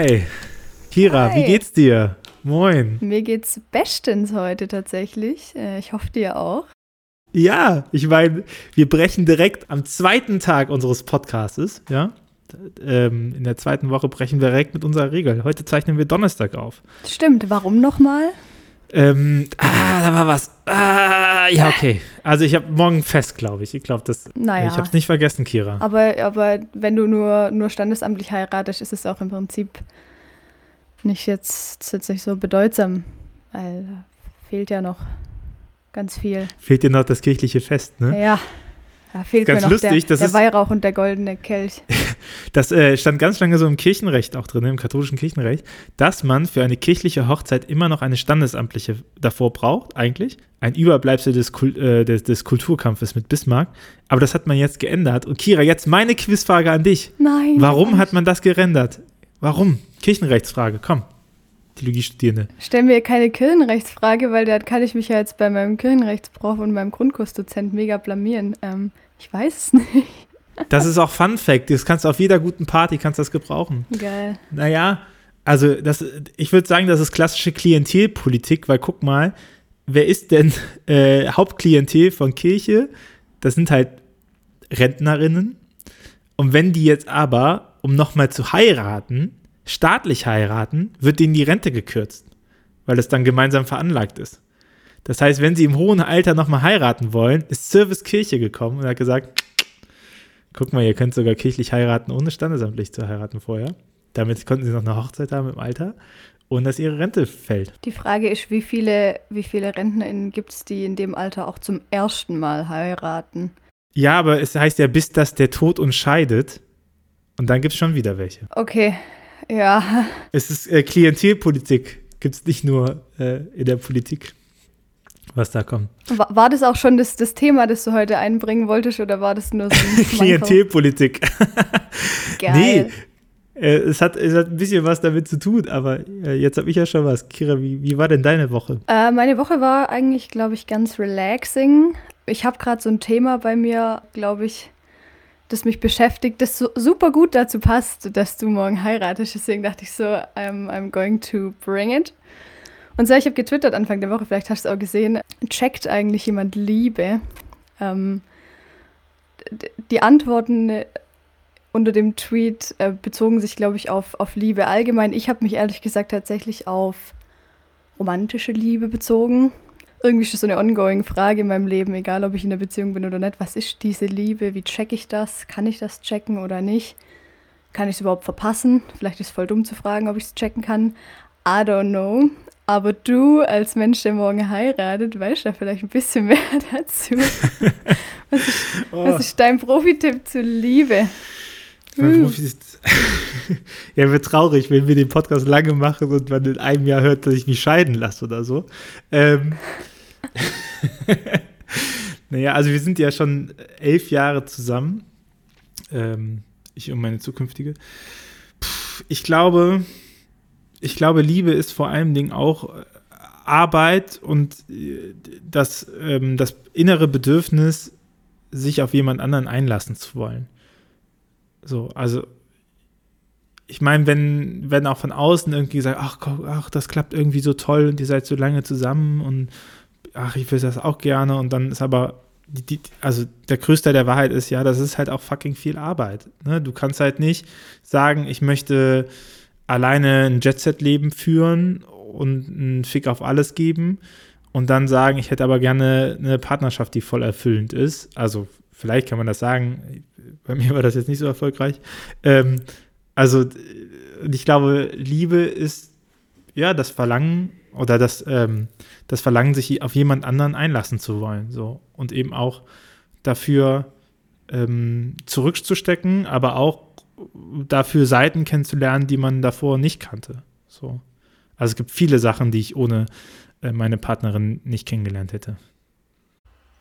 Hi. Kira, Hi. wie geht's dir? Moin. Mir geht's bestens heute tatsächlich. Äh, Ich hoffe dir auch. Ja, ich meine, wir brechen direkt am zweiten Tag unseres Podcastes, ja. Ähm, in der zweiten Woche brechen wir direkt mit unserer Regel. Heute zeichnen wir Donnerstag auf. Stimmt, warum nochmal? Ähm, ah, da war was. Ah, ja, okay. Also ich habe morgen fest, glaube ich. Ich glaube, das. Naja. Ich habe es nicht vergessen, Kira. Aber, aber wenn du nur, nur standesamtlich heiratest, ist es auch im Prinzip nicht jetzt, jetzt nicht so bedeutsam. Weil da fehlt ja noch ganz viel. Fehlt dir noch das kirchliche Fest, ne? Ja, da fehlt Ganz mir noch lustig, der, das der Weihrauch und der goldene Kelch. Das äh, stand ganz lange so im Kirchenrecht auch drin, im katholischen Kirchenrecht, dass man für eine kirchliche Hochzeit immer noch eine standesamtliche davor braucht, eigentlich. Ein Überbleibsel des, Kul äh, des, des Kulturkampfes mit Bismarck. Aber das hat man jetzt geändert. Und Kira, jetzt meine Quizfrage an dich. Nein. Warum hat man das geändert? Warum? Kirchenrechtsfrage, komm. Theologiestudierende. Stell mir keine Kirchenrechtsfrage, weil da kann ich mich ja jetzt bei meinem Kirchenrechtsprof und meinem Grundkursdozent mega blamieren. Ähm, ich weiß es nicht. Das ist auch Fun Fact. Das kannst du auf jeder guten Party kannst das gebrauchen. Geil. Naja, also das, ich würde sagen, das ist klassische Klientelpolitik, weil guck mal, wer ist denn äh, Hauptklientel von Kirche? Das sind halt Rentnerinnen. Und wenn die jetzt aber, um nochmal zu heiraten, staatlich heiraten, wird denen die Rente gekürzt, weil es dann gemeinsam veranlagt ist. Das heißt, wenn sie im hohen Alter nochmal heiraten wollen, ist Service Kirche gekommen und hat gesagt, guck mal, ihr könnt sogar kirchlich heiraten, ohne standesamtlich zu heiraten vorher. Damit konnten sie noch eine Hochzeit haben im Alter und dass ihre Rente fällt. Die Frage ist, wie viele, wie viele RentnerInnen gibt es, die in dem Alter auch zum ersten Mal heiraten? Ja, aber es heißt ja, bis dass der Tod uns scheidet. Und dann gibt es schon wieder welche. Okay, ja. Es ist äh, Klientelpolitik, gibt es nicht nur äh, in der Politik, was da kommt. War, war das auch schon das, das Thema, das du heute einbringen wolltest, oder war das nur so ein? Klientelpolitik. Geil. Nee, äh, es, hat, es hat ein bisschen was damit zu tun, aber äh, jetzt habe ich ja schon was. Kira, wie, wie war denn deine Woche? Äh, meine Woche war eigentlich, glaube ich, ganz relaxing. Ich habe gerade so ein Thema bei mir, glaube ich, das mich beschäftigt, das so, super gut dazu passt, dass du morgen heiratest. Deswegen dachte ich so, I'm, I'm going to bring it. Und so, ich habe getwittert Anfang der Woche, vielleicht hast du es auch gesehen, checkt eigentlich jemand Liebe? Ähm, die Antworten äh, unter dem Tweet äh, bezogen sich, glaube ich, auf, auf Liebe allgemein. Ich habe mich ehrlich gesagt tatsächlich auf romantische Liebe bezogen. Irgendwie ist das so eine ongoing Frage in meinem Leben, egal ob ich in einer Beziehung bin oder nicht. Was ist diese Liebe? Wie checke ich das? Kann ich das checken oder nicht? Kann ich es überhaupt verpassen? Vielleicht ist es voll dumm zu fragen, ob ich es checken kann. I don't know. Aber du als Mensch, der morgen heiratet, weißt da vielleicht ein bisschen mehr dazu. Was ist, Oh. was ist dein Profitipp zur Liebe? Mein Hm. Profi ist ja, wird traurig, wenn wir den Podcast lange machen und man in einem Jahr hört, dass ich mich scheiden lasse oder so. Ähm, naja, also wir sind ja schon elf Jahre zusammen. Ähm, ich und meine zukünftige. Puh, ich glaube, ich glaube, Liebe ist vor allen Dingen auch äh, Arbeit und äh, das, ähm, das innere Bedürfnis, sich auf jemand anderen einlassen zu wollen. So, also ich meine, wenn, wenn auch von außen irgendwie gesagt, ach, ach, das klappt irgendwie so toll und ihr seid so lange zusammen und ach, ich will das auch gerne und dann ist aber, die, die, also der größte der Wahrheit ist ja, das ist halt auch fucking viel Arbeit. Ne? Du kannst halt nicht sagen, ich möchte alleine ein Jet-Set-Leben führen und einen Fick auf alles geben und dann sagen, ich hätte aber gerne eine Partnerschaft, die voll erfüllend ist. Also vielleicht kann man das sagen, bei mir war das jetzt nicht so erfolgreich. Ähm, also ich glaube, Liebe ist ja das Verlangen oder das, ähm, das Verlangen, sich auf jemand anderen einlassen zu wollen. So. Und eben auch dafür ähm, zurückzustecken, aber auch dafür Seiten kennenzulernen, die man davor nicht kannte. So. Also es gibt viele Sachen, die ich ohne äh, meine Partnerin nicht kennengelernt hätte.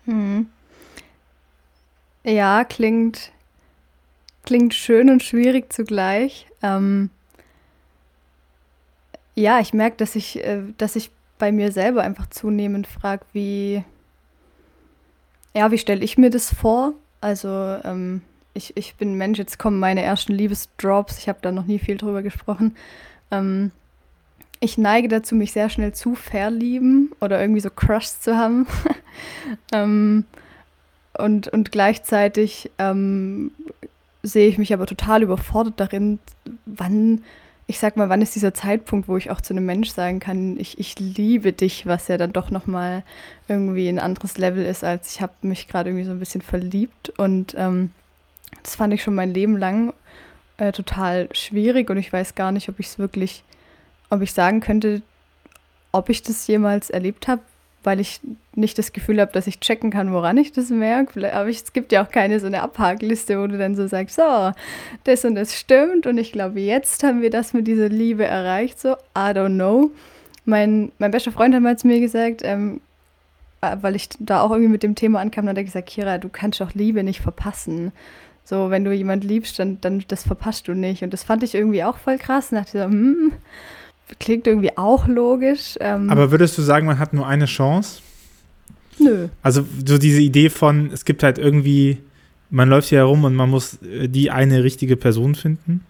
Hm. Ja, klingt, klingt schön und schwierig zugleich. Ähm, ja, ich merke, dass ich, äh, dass ich bei mir selber einfach zunehmend frage, wie, ja, wie stelle ich mir das vor? Also, ähm, ich, ich bin Mensch, jetzt kommen meine ersten Liebesdrops. Ich habe da noch nie viel drüber gesprochen. Ähm, ich neige dazu, mich sehr schnell zu verlieben oder irgendwie so Crush zu haben. ähm, und, und gleichzeitig ähm, sehe ich mich aber total überfordert darin, wann, ich sag mal, wann ist dieser Zeitpunkt, wo ich auch zu einem Mensch sagen kann, ich, ich liebe dich, was ja dann doch nochmal irgendwie ein anderes Level ist, als ich habe mich gerade irgendwie so ein bisschen verliebt. Und ähm, das fand ich schon mein Leben lang äh, total schwierig und ich weiß gar nicht, ob ich es wirklich ob ich sagen könnte, ob ich das jemals erlebt habe, weil ich nicht das Gefühl habe, dass ich checken kann, woran ich das merke. Aber es gibt ja auch keine so eine Abhakliste, wo du dann so sagst, so, das und das stimmt und ich glaube, jetzt haben wir das mit dieser Liebe erreicht. So, I don't know. Mein, mein bester Freund hat mal zu mir gesagt, ähm, äh, weil ich da auch irgendwie mit dem Thema ankam, dann hat er gesagt, Kira, du kannst doch Liebe nicht verpassen. So, wenn du jemand liebst, dann, dann das verpasst du nicht. Und das fand ich irgendwie auch voll krass. Und dachte so, hm, klingt irgendwie auch logisch. Ähm, Aber würdest du sagen, man hat nur eine Chance? Nö. Also so diese Idee von, es gibt halt irgendwie, man läuft hier herum und man muss äh, die eine richtige Person finden?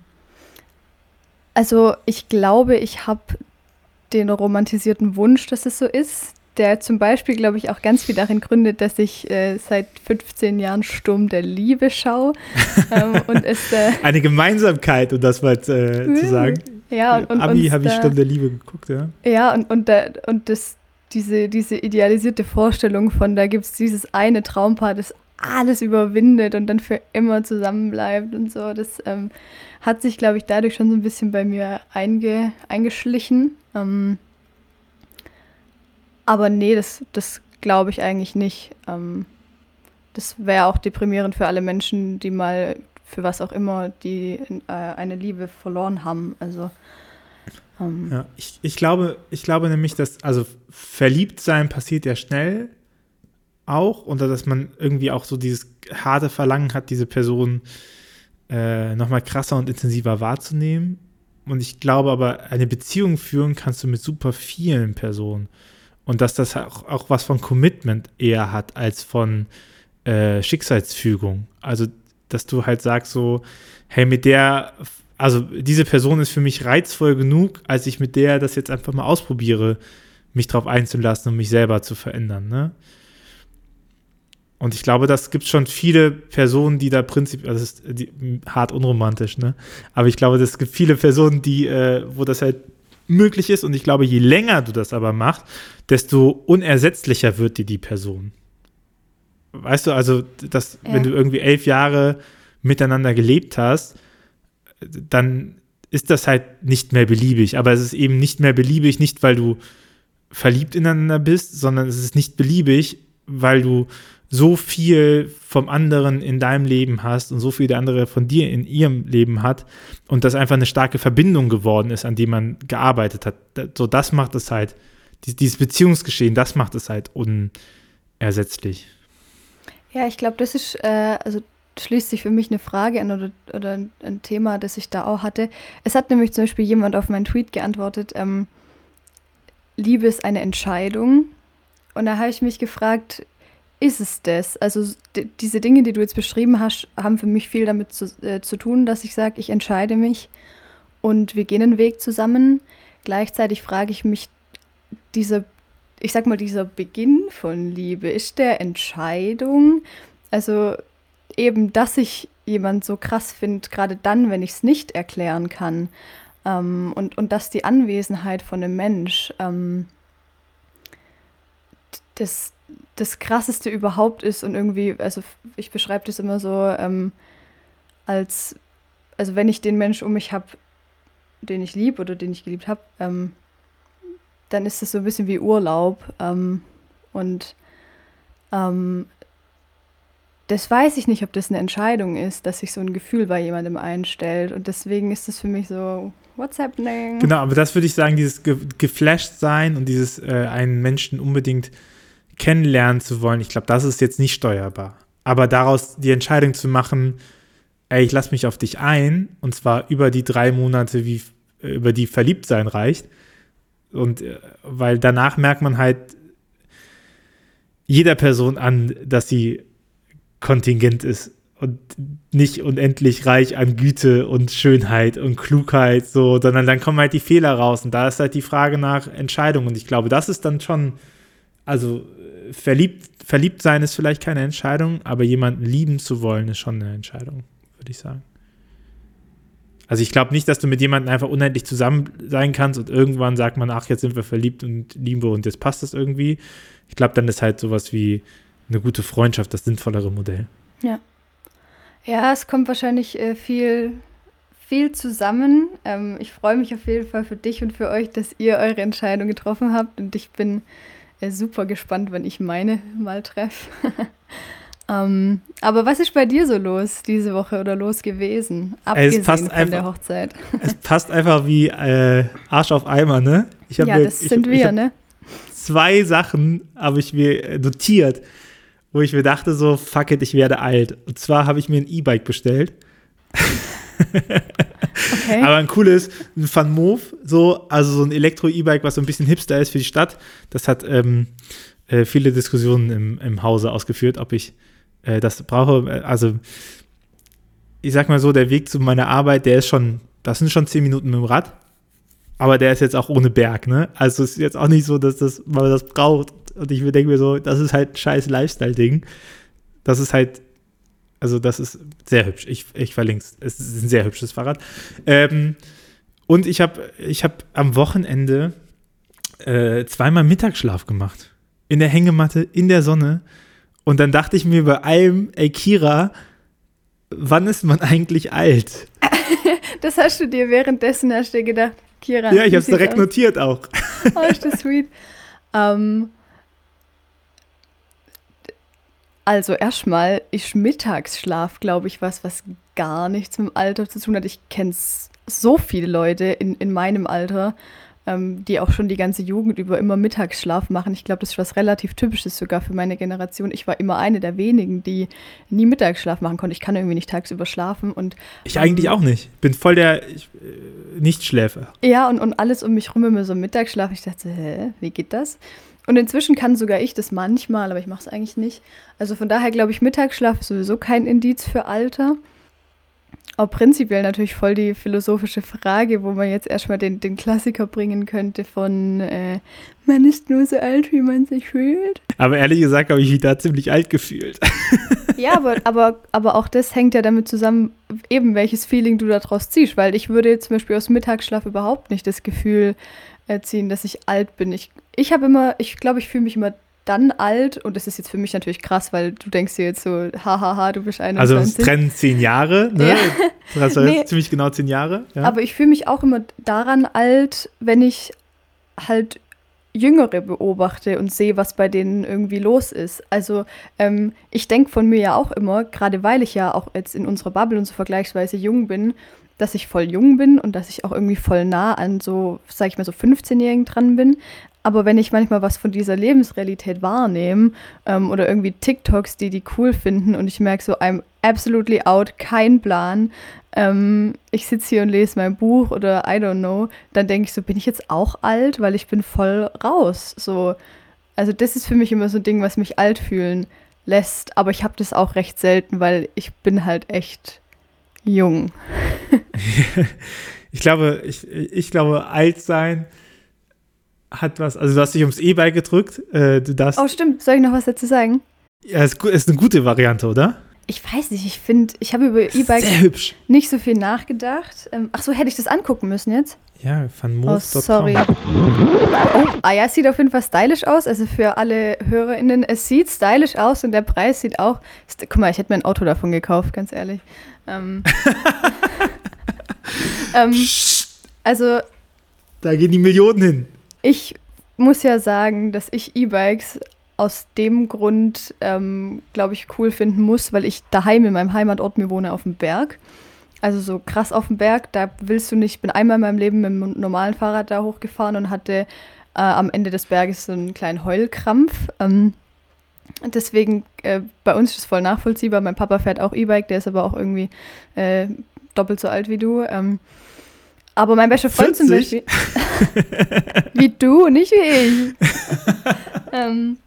Also ich glaube, ich habe den romantisierten Wunsch, dass es so ist, der zum Beispiel, glaube ich, auch ganz viel darin gründet, dass ich äh, seit 15 Jahren Sturm der Liebe schaue. ähm, und es, äh, Eine Gemeinsamkeit, um das mal äh, zu sagen. Ja, und, und Abi habe ich Sturm der Liebe geguckt, ja. Ja, und, und, da, und das, diese, diese idealisierte Vorstellung von, da gibt es dieses eine Traumpaar, das alles überwindet und dann für immer zusammenbleibt und so, das ähm, hat sich, glaube ich, dadurch schon so ein bisschen bei mir einge, eingeschlichen. Ähm, aber nee, das, das glaube ich eigentlich nicht. Ähm, das wäre auch deprimierend für alle Menschen, die mal für was auch immer, die äh, eine Liebe verloren haben. Also ähm, ja, ich, ich glaube, ich glaube nämlich, dass also verliebt sein passiert ja schnell auch und dass man irgendwie auch so dieses harte Verlangen hat, diese Person äh, nochmal krasser und intensiver wahrzunehmen. Und ich glaube aber, eine Beziehung führen kannst du mit super vielen Personen und dass das auch, auch was von Commitment eher hat als von äh, Schicksalsfügung. Also, dass du halt sagst so, hey, mit der, also diese Person ist für mich reizvoll genug, als ich mit der das jetzt einfach mal ausprobiere, mich drauf einzulassen und mich selber zu verändern, ne? Und ich glaube, das gibt schon viele Personen, die da prinzipiell, also das ist die, hart unromantisch, ne? Aber ich glaube, es gibt viele Personen, die, äh, wo das halt möglich ist. Und ich glaube, je länger du das aber machst, desto unersetzlicher wird dir die Person. Weißt du, also, dass, ja. wenn du irgendwie elf Jahre miteinander gelebt hast, dann ist das halt nicht mehr beliebig. Aber es ist eben nicht mehr beliebig, nicht weil du verliebt ineinander bist, sondern es ist nicht beliebig, weil du so viel vom anderen in deinem Leben hast und so viel der andere von dir in ihrem Leben hat und das einfach eine starke Verbindung geworden ist, an die man gearbeitet hat. So, das macht es halt, dieses Beziehungsgeschehen, das macht es halt unersetzlich. Ja, ich glaube, das ist, äh, also schließt sich für mich eine Frage an oder, oder ein Thema, das ich da auch hatte. Es hat nämlich zum Beispiel jemand auf meinen Tweet geantwortet, ähm, Liebe ist eine Entscheidung. Und da habe ich mich gefragt, ist es das? Also diese Dinge, die du jetzt beschrieben hast, haben für mich viel damit zu, äh, zu tun, dass ich sage, ich entscheide mich und wir gehen einen Weg zusammen. Gleichzeitig frage ich mich, dieser, ich sag mal, dieser Beginn von Liebe, ist der Entscheidung? Also eben, dass ich jemand so krass finde, gerade dann, wenn ich es nicht erklären kann. Ähm, und, und dass die Anwesenheit von einem Mensch ähm, das, das Krasseste überhaupt ist und irgendwie, also ich beschreibe das immer so ähm, als, also wenn ich den Mensch um mich habe, den ich lieb oder den ich geliebt habe, ähm, dann ist das so ein bisschen wie Urlaub ähm, und ähm, das weiß ich nicht, ob das eine Entscheidung ist, dass sich so ein Gefühl bei jemandem einstellt und deswegen ist das für mich so, what's happening? Genau, aber das würde ich sagen, dieses ge geflasht sein und dieses äh, einen Menschen unbedingt kennenlernen zu wollen, ich glaube, das ist jetzt nicht steuerbar. Aber daraus die Entscheidung zu machen, ey, ich lasse mich auf dich ein, und zwar über die drei Monate, wie, äh, über die verliebt sein reicht. Und äh, weil danach merkt man halt jeder Person an, dass sie kontingent ist und nicht unendlich reich an Güte und Schönheit und Klugheit, so, sondern dann kommen halt die Fehler raus. Und da ist halt die Frage nach Entscheidung. Und ich glaube, das ist dann schon, also verliebt, verliebt sein ist vielleicht keine Entscheidung, aber jemanden lieben zu wollen, ist schon eine Entscheidung, würde ich sagen. Also ich glaube nicht, dass du mit jemandem einfach unendlich zusammen sein kannst und irgendwann sagt man, ach, jetzt sind wir verliebt und lieben wir und jetzt passt das irgendwie. Ich glaube, dann ist halt sowas wie eine gute Freundschaft das sinnvollere Modell. Ja. Ja, es kommt wahrscheinlich äh, viel, viel zusammen. Ähm, ich freue mich auf jeden Fall für dich und für euch, dass ihr eure Entscheidung getroffen habt. Und ich bin äh, super gespannt, wenn ich meine mal treffe. ähm, aber was ist bei dir so los diese Woche oder los gewesen? Abgesehen von einfach, der Hochzeit. es passt einfach wie äh, Arsch auf Eimer, ne? ja, mir, das sind ich, wir, ne? Zwei Sachen habe ich mir notiert wo ich mir dachte, so, fuck it, ich werde alt. Und zwar habe ich mir ein E-Bike bestellt. okay. Aber ein cooles, ein Van Move, so, also so ein Elektro-E-Bike, was so ein bisschen hipster ist für die Stadt. Das hat ähm, äh, viele Diskussionen im, im Hause ausgeführt, ob ich äh, das brauche. Also, ich sag mal so, der Weg zu meiner Arbeit, der ist schon, das sind schon zehn Minuten mit dem Rad. Aber der ist jetzt auch ohne Berg, ne? Also es ist jetzt auch nicht so, dass das, man das braucht. Und ich denke mir so, das ist halt ein scheiß Lifestyle-Ding. Das ist halt, also das ist sehr hübsch. Ich, ich verlinke es. Es ist ein sehr hübsches Fahrrad. Ähm, und ich habe ich hab am Wochenende äh, zweimal Mittagsschlaf gemacht. In der Hängematte, in der Sonne. Und dann dachte ich mir bei allem, ey Kira, wann ist man eigentlich alt? das hast du dir währenddessen hast du gedacht, Kira. Ja, ich habe es direkt aus? notiert auch. Oh, ist das sweet. Ähm, Also erstmal ist Mittagsschlaf, glaube ich, was, was gar nichts mit dem Alter zu tun hat. Ich kenne so viele Leute in, in meinem Alter, ähm, die auch schon die ganze Jugend über immer Mittagsschlaf machen. Ich glaube, das ist was relativ Typisches sogar für meine Generation. Ich war immer eine der wenigen, die nie Mittagsschlaf machen konnte. Ich kann irgendwie nicht tagsüber schlafen. Und, ich ähm, eigentlich auch nicht. Bin voll der ich, äh, Nichtschläfer. Ja, und, und alles um mich rum immer so Mittagsschlaf. Ich dachte, hä, wie geht das? Und inzwischen kann sogar ich das manchmal, aber ich mache es eigentlich nicht. Also von daher glaube ich, Mittagsschlaf ist sowieso kein Indiz für Alter. Auch prinzipiell natürlich voll die philosophische Frage, wo man jetzt erstmal den, den Klassiker bringen könnte von äh, man ist nur so alt, wie man sich fühlt. Aber ehrlich gesagt habe ich mich da ziemlich alt gefühlt. Ja, aber, aber, aber auch das hängt ja damit zusammen, eben welches Feeling du daraus ziehst, weil ich würde jetzt zum Beispiel aus Mittagsschlaf überhaupt nicht das Gefühl erziehen, dass ich alt bin. Ich ich habe immer, ich glaube, ich fühle mich immer dann alt und das ist jetzt für mich natürlich krass, weil du denkst dir jetzt so, hahaha, du bist 21. Also es trennen zehn Jahre, ne? Ja. Das heißt nee. ziemlich genau zehn Jahre. Ja. Aber ich fühle mich auch immer daran alt, wenn ich halt Jüngere beobachte und sehe, was bei denen irgendwie los ist. Also ähm, ich denke von mir ja auch immer, gerade weil ich ja auch jetzt in unserer Bubble und so vergleichsweise jung bin, dass ich voll jung bin und dass ich auch irgendwie voll nah an so, sag ich mal, so 15-Jährigen dran bin. Aber wenn ich manchmal was von dieser Lebensrealität wahrnehme ähm, oder irgendwie TikToks, die die cool finden und ich merke so, I'm absolutely out, kein Plan. Ähm, ich sitze hier und lese mein Buch oder I don't know, dann denke ich so, bin ich jetzt auch alt, weil ich bin voll raus. So, also das ist für mich immer so ein Ding, was mich alt fühlen lässt. Aber ich habe das auch recht selten, weil ich bin halt echt jung. ich glaube, ich, ich glaube, alt sein hat was, also du hast dich ums E-Bike gedrückt. Äh, du darfst, oh, stimmt. Soll ich noch was dazu sagen? Ja, ist, ist eine gute Variante, oder? Ich weiß nicht, ich finde, ich habe über E-Bike nicht so viel nachgedacht. Ähm, ach so, hätte ich das angucken müssen jetzt? Ja, von. Oh, sorry. Oh, ah ja, es sieht auf jeden Fall stylisch aus. Also für alle HörerInnen, es sieht stylisch aus und der Preis sieht auch. Guck mal, ich hätte mir ein Auto davon gekauft, ganz ehrlich. Ähm, ähm, also. Da gehen die Millionen hin. Ich muss ja sagen, dass ich E-Bikes aus dem Grund, ähm, glaube ich, cool finden muss, weil ich daheim in meinem Heimatort mir wohne auf dem Berg. Also so krass auf dem Berg, da willst du nicht, ich bin einmal in meinem Leben mit einem normalen Fahrrad da hochgefahren und hatte äh, am Ende des Berges so einen kleinen Heulkrampf. Ähm, deswegen, äh, bei uns ist es voll nachvollziehbar. Mein Papa fährt auch E-Bike, der ist aber auch irgendwie äh, doppelt so alt wie du. Ähm, aber mein bester Freund 40? zum Beispiel. wie du, nicht wie ich. ähm,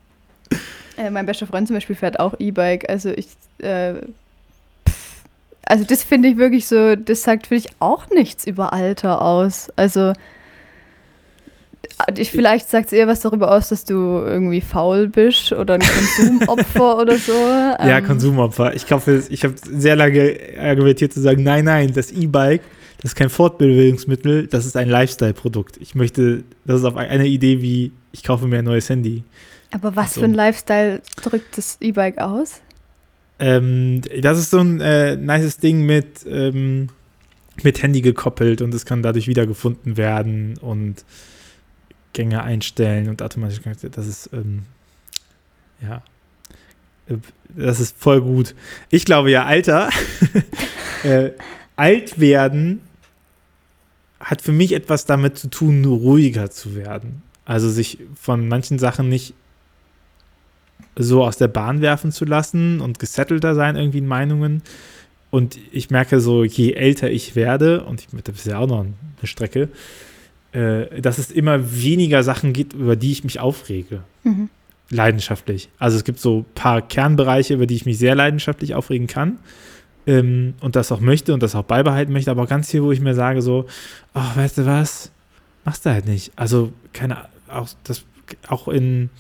äh, mein bester Freund zum Beispiel fährt auch E-Bike. Also ich, äh, Also das finde ich wirklich so, das sagt für dich auch nichts über Alter aus. Also ich, vielleicht sagt es eher was darüber aus, dass du irgendwie faul bist oder ein Konsumopfer oder so. Ja, ähm. Konsumopfer. Ich glaube, ich habe sehr lange argumentiert zu sagen, nein, nein, das E-Bike, das ist kein Fortbewegungsmittel, das ist ein Lifestyle-Produkt. Ich möchte, das ist auf eine Idee wie, ich kaufe mir ein neues Handy. Aber was also. für ein Lifestyle drückt das E-Bike aus? Ähm, das ist so ein äh, nices Ding mit, ähm, mit Handy gekoppelt und es kann dadurch wiedergefunden werden und Gänge einstellen und automatisch. Das ist, ähm, ja, äh, das ist voll gut. Ich glaube ja, Alter, äh, alt werden hat für mich etwas damit zu tun, ruhiger zu werden. Also sich von manchen Sachen nicht so aus der Bahn werfen zu lassen und gesettelter sein irgendwie in Meinungen. Und ich merke so, je älter ich werde, und ich, das ist ja auch noch eine Strecke, äh, dass es immer weniger Sachen gibt, über die ich mich aufrege. Mhm. Leidenschaftlich. Also es gibt so ein paar Kernbereiche, über die ich mich sehr leidenschaftlich aufregen kann. Ähm, und das auch möchte und das auch beibehalten möchte, aber ganz viel, wo ich mir sage, so, ach, weißt du was, machst du halt nicht. Also, keine, auch das, auch in,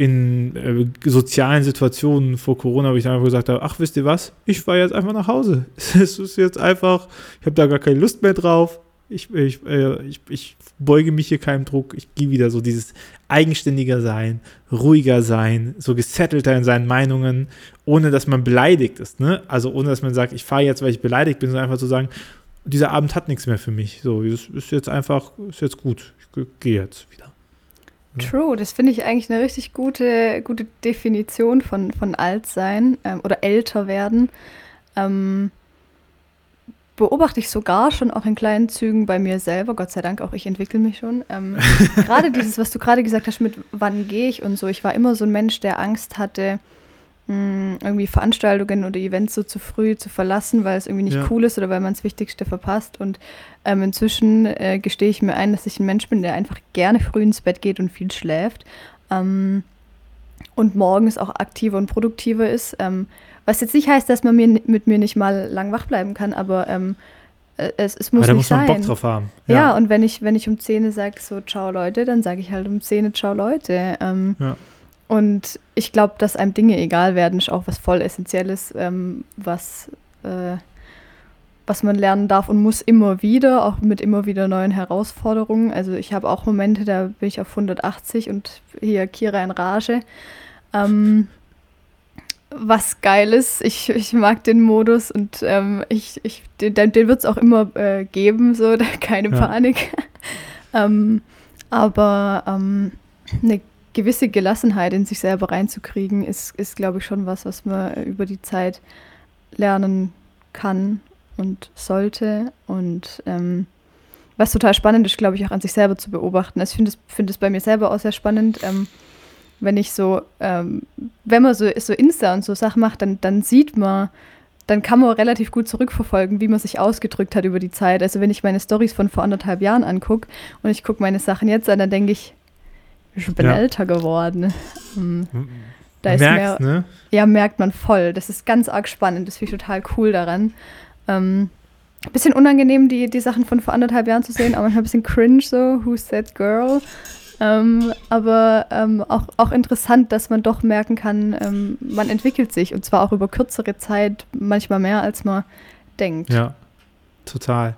in äh, sozialen Situationen vor Corona, wo ich einfach gesagt habe, ach, wisst ihr was, ich fahre jetzt einfach nach Hause. Es ist jetzt einfach, ich habe da gar keine Lust mehr drauf. Ich, ich, äh, ich, ich beuge mich hier keinem Druck. Ich gehe wieder so dieses eigenständiger sein, ruhiger sein, so gesettelter in seinen Meinungen, ohne dass man beleidigt ist. Ne? Also ohne dass man sagt, ich fahre jetzt, weil ich beleidigt bin, sondern einfach zu sagen, dieser Abend hat nichts mehr für mich. So, es ist jetzt einfach, ist jetzt gut. Ich gehe jetzt wieder. True, das finde ich eigentlich eine richtig gute, gute Definition von, von Altsein ähm, oder älter werden. Ähm, beobachte ich sogar schon auch in kleinen Zügen bei mir selber. Gott sei Dank, auch ich entwickle mich schon. Ähm, gerade dieses, was du gerade gesagt hast mit wann gehe ich und so. Ich war immer so ein Mensch, der Angst hatte, mh, irgendwie Veranstaltungen oder Events so zu früh zu verlassen, weil es irgendwie nicht ja. cool ist oder weil man das Wichtigste verpasst. Und ähm, inzwischen äh, gestehe ich mir ein, dass ich ein Mensch bin, der einfach gerne früh ins Bett geht und viel schläft. Ähm, und morgens auch aktiver und produktiver ist. Ähm, was jetzt nicht heißt, dass man mir, mit mir nicht mal lang wach bleiben kann, aber ähm, äh, es, es muss aber da nicht muss man sein. Bock drauf haben. Ja, ja und wenn ich, wenn ich um 10 sage, so ciao Leute, dann sage ich halt um 10 ciao Leute. Ähm, ja. Und ich glaube, dass einem Dinge egal werden, ist auch was voll Essentielles, ähm, was, äh, was man lernen darf und muss immer wieder, auch mit immer wieder neuen Herausforderungen. Also ich habe auch Momente, da bin ich auf 180 und hier Kira in Rage. Ähm, was geil ist. Ich, ich mag den Modus und ähm, ich, ich, den, den wird es auch immer äh, geben, so, keine ja. Panik. ähm, aber ähm, eine gewisse Gelassenheit in sich selber reinzukriegen, ist, ist glaube ich, schon was, was man über die Zeit lernen kann und sollte. Und ähm, was total spannend ist, glaube ich, auch an sich selber zu beobachten. Also ich finde es find bei mir selber auch sehr spannend. Ähm, wenn ich so, ähm, wenn man so, so Insta und so Sachen macht, dann, dann sieht man, dann kann man relativ gut zurückverfolgen, wie man sich ausgedrückt hat über die Zeit. Also wenn ich meine Stories von vor anderthalb Jahren angucke und ich gucke meine Sachen jetzt an, dann denke ich, ich bin ja. älter geworden. Hm. Da ist Merkst, mehr, ne? Ja, merkt man voll. Das ist ganz arg spannend. Das finde ich total cool daran. Ähm, bisschen unangenehm, die, die Sachen von vor anderthalb Jahren zu sehen, aber manchmal ein bisschen cringe so, who's that girl? Ähm, aber ähm, auch, auch interessant, dass man doch merken kann, ähm, man entwickelt sich und zwar auch über kürzere Zeit, manchmal mehr als man denkt. Ja, total.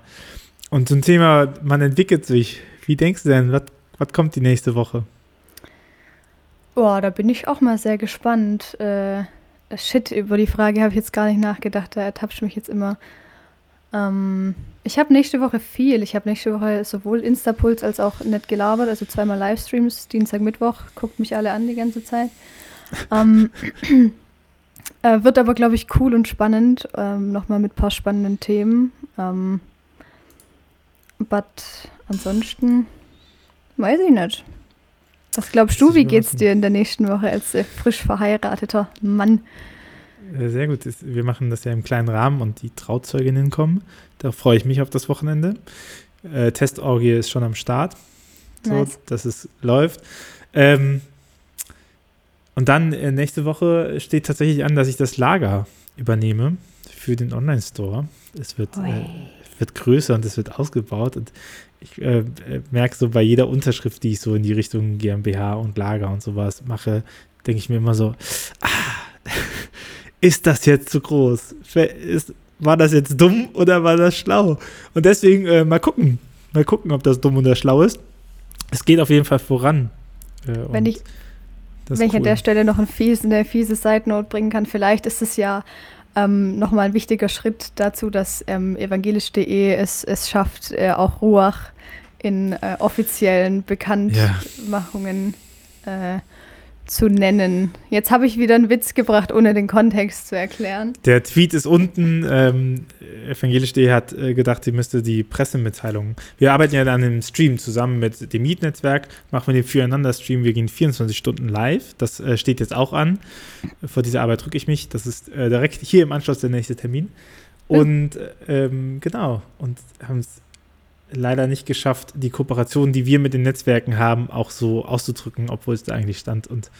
Und zum Thema, man entwickelt sich, wie denkst du denn, was kommt die nächste Woche? Boah, da bin ich auch mal sehr gespannt. Äh, shit, über die Frage habe ich jetzt gar nicht nachgedacht, da ertappst du mich jetzt immer. Ähm, ich habe nächste Woche viel. Ich habe nächste Woche sowohl Instapuls als auch nett gelabert, also zweimal Livestreams, Dienstag, Mittwoch. Guckt mich alle an die ganze Zeit. ähm, äh, wird aber, glaube ich, cool und spannend. Ähm, Nochmal mit ein paar spannenden Themen. Ähm, but ansonsten weiß ich nicht. Was glaubst du, wie geht's dir in der nächsten Woche als äh, frisch verheirateter Mann? Äh, sehr gut. Wir machen das ja im kleinen Rahmen und die Trauzeuginnen kommen. Da freue ich mich auf das Wochenende. Äh, Testorgie ist schon am Start. So, nice. dass es läuft. Ähm, und dann äh, nächste Woche steht tatsächlich an, dass ich das Lager übernehme für den Online-Store. Es wird, äh, wird größer und es wird ausgebaut. Und ich äh, merke so bei jeder Unterschrift, die ich so in die Richtung GmbH und Lager und sowas mache, denke ich mir immer so, ah, ist das jetzt zu groß? Ist, war das jetzt dumm oder war das schlau? Und deswegen äh, mal gucken. Mal gucken, ob das dumm oder schlau ist. Es geht auf jeden Fall voran. Äh, wenn ich, wenn ich an der Stelle noch ein fies, eine fiese Side-Note bringen kann, vielleicht ist es ja ähm, nochmal ein wichtiger Schritt dazu, dass ähm, evangelisch.de es, es schafft, äh, auch Ruach in äh, offiziellen Bekanntmachungen ja. äh, zu nennen. Jetzt habe ich wieder einen Witz gebracht, ohne den Kontext zu erklären. Der Tweet ist unten. Ähm, Evangelisch.de hat äh, gedacht, sie müsste die Pressemitteilung. Wir arbeiten ja an einem Stream zusammen mit dem Mietnetzwerk, machen wir den Füreinander-Stream. Wir gehen 24 Stunden live. Das äh, steht jetzt auch an. Vor dieser Arbeit drücke ich mich. Das ist äh, direkt hier im Anschluss der nächste Termin. Und ähm, genau, und haben es leider nicht geschafft, die Kooperation, die wir mit den Netzwerken haben, auch so auszudrücken, obwohl es da eigentlich stand und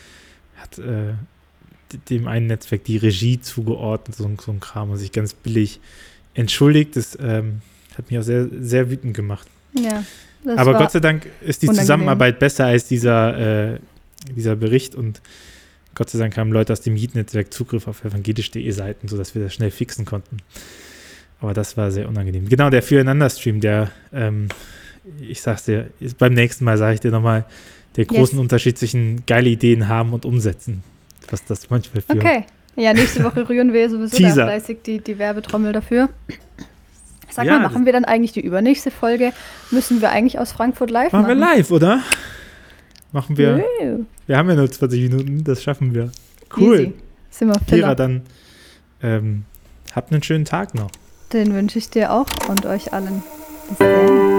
hat äh, dem einen Netzwerk die Regie zugeordnet, so, so ein Kram und sich ganz billig entschuldigt. Das ähm, hat mich auch sehr, sehr wütend gemacht. Ja. Aber Gott sei Dank ist die unangenehm. Zusammenarbeit besser als dieser, äh, dieser Bericht und Gott sei Dank haben Leute aus dem Mietnetzwerk Zugriff auf evangelisch.de Seiten, sodass wir das schnell fixen konnten. Aber das war sehr unangenehm. Genau, der Füreinander-Stream, der, ähm, ich sag's dir, ist, beim nächsten Mal sage ich dir nochmal, der großen yes. Unterschied zwischen geile Ideen haben und umsetzen. Was das manchmal für. Okay. Ja, nächste Woche rühren wir sowieso Teaser. da fleißig die, die Werbetrommel dafür. Sag ja, mal, machen wir dann eigentlich die übernächste Folge? Müssen wir eigentlich aus Frankfurt live machen? Machen wir live, oder? Machen wir. Yeah. Wir haben ja nur 20 Minuten, das schaffen wir. Cool. Easy. Sind wir Kira, dann ähm, habt einen schönen Tag noch. Den wünsche ich dir auch und euch allen. Bis dann.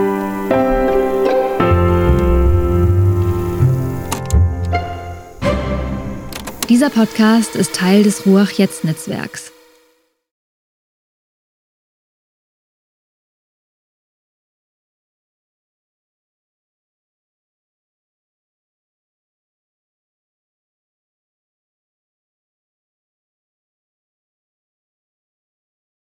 Dieser Podcast ist Teil des Ruach Jetzt Netzwerks.